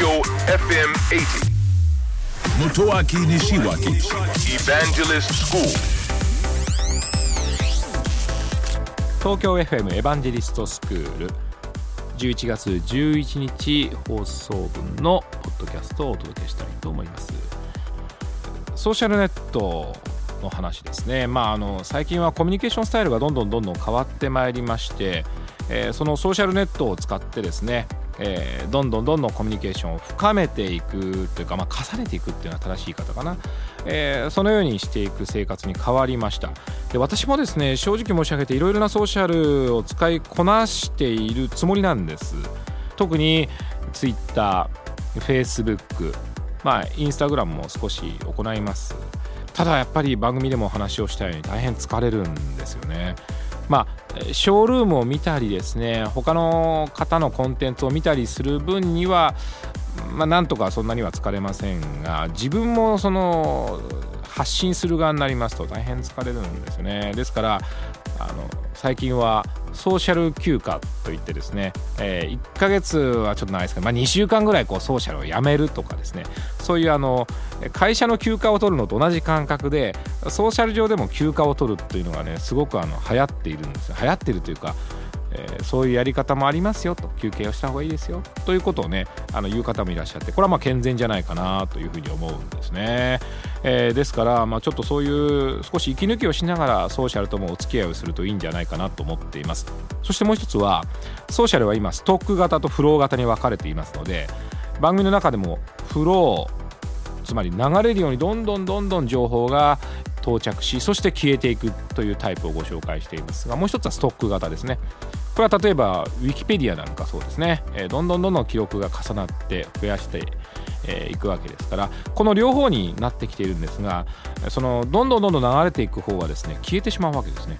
Tokyo FM 80. Motoaki Nishiwaki Evangelist School. 東京 FM エヴァンジェリストスクール11月11日放送分のポッドキャストをお届けしたいと思いますソーシャルネットの話ですねまああの最近はコミュニケーションスタイルがどんどんどんどん変わってまいりまして、えーそのソーシャルネットを使ってですねえーどんどんどんどんコミュニケーションを深めていくというか、まあ、重ねていくっていうのは正しい言い方かな、えーそのようにしていく生活に変わりました。で私もですね正直申し上げていろいろなソーシャルを使いこなしているつもりなんです。特に Twitter、Facebook、まあ、Instagram も少し行います。ただやっぱり番組でもお話をしたように大変疲れるんですよね。まあショールームを見たりですね他の方のコンテンツを見たりする分にはまあなんとかそんなには疲れませんが自分もその発信する側になりますと大変疲れるんですよね。ですからあの最近はソーシャル休暇といってですね、え1ヶ月はちょっとないですけど、まあ、2週間ぐらいこうソーシャルをやめるとかですねそういうあの会社の休暇を取るのと同じ感覚でソーシャル上でも休暇を取るっていうのがねすごくあの流行っているんです流行っているというか、えーそういうやり方もありますよと。休憩をした方がいいですよ。ということをねあの言う方もいらっしゃってこれはまあ健全じゃないかなというふうに思うんですね、えーですから、まあ、ちょっとそういう少し息抜きをしながらソーシャルともお付き合いをするといいんじゃないかなと思っています。そしてもう一つはソーシャルは今ストック型とフロー型に分かれていますので番組の中でもフローつまり流れるようにどんどんどんどん情報が到着しそして消えていくというタイプをご紹介していますがもう一つはストック型ですね。これは例えばウィキペディアなんかそうですね、えーどんどんどんどん記録が重なって増やしてえーいくわけですからこの両方になってきているんですがそのどんどんどんどん流れていく方はですね消えてしまうわけですね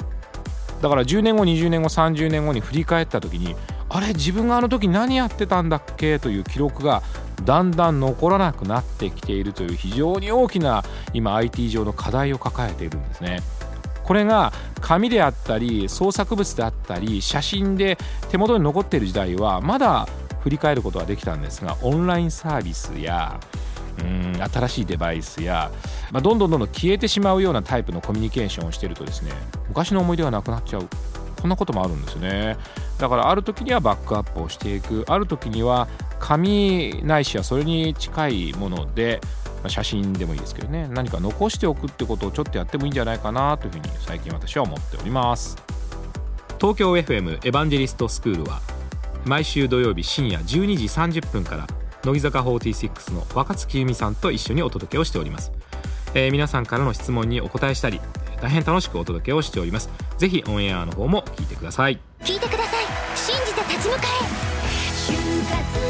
だから10年後20年後30年後に振り返った時にあれ自分があの時何やってたんだっけ？という記録がだんだん残らなくなってきているという非常に大きな今 IT 上の課題を抱えているんですね。これが紙であったり創作物であったり写真で手元に残っている時代はまだ振り返ることはできたんですがオンラインサービスやうん新しいデバイスや、まあ、どんどんどんどん消えてしまうようなタイプのコミュニケーションをしてるとですね昔の思い出がなくなっちゃう。こんなこともあるんですよね。だからある時にはバックアップをしていく。ある時には紙ないしはそれに近いもので写真でもいいですけどね。何か残しておくってことをちょっとやってもいいんじゃないかなというふうに最近私は思っております。東京 FM エヴァンジェリストスクールは毎週土曜日深夜12時30分から乃木坂46の若月由美さんと一緒にお届けをしております、えー皆さんからの質問にお答えしたり大変楽しくお届けをしております。ぜひオンエアの方も聞いてください。聞いてください。信じて立ち向かえ。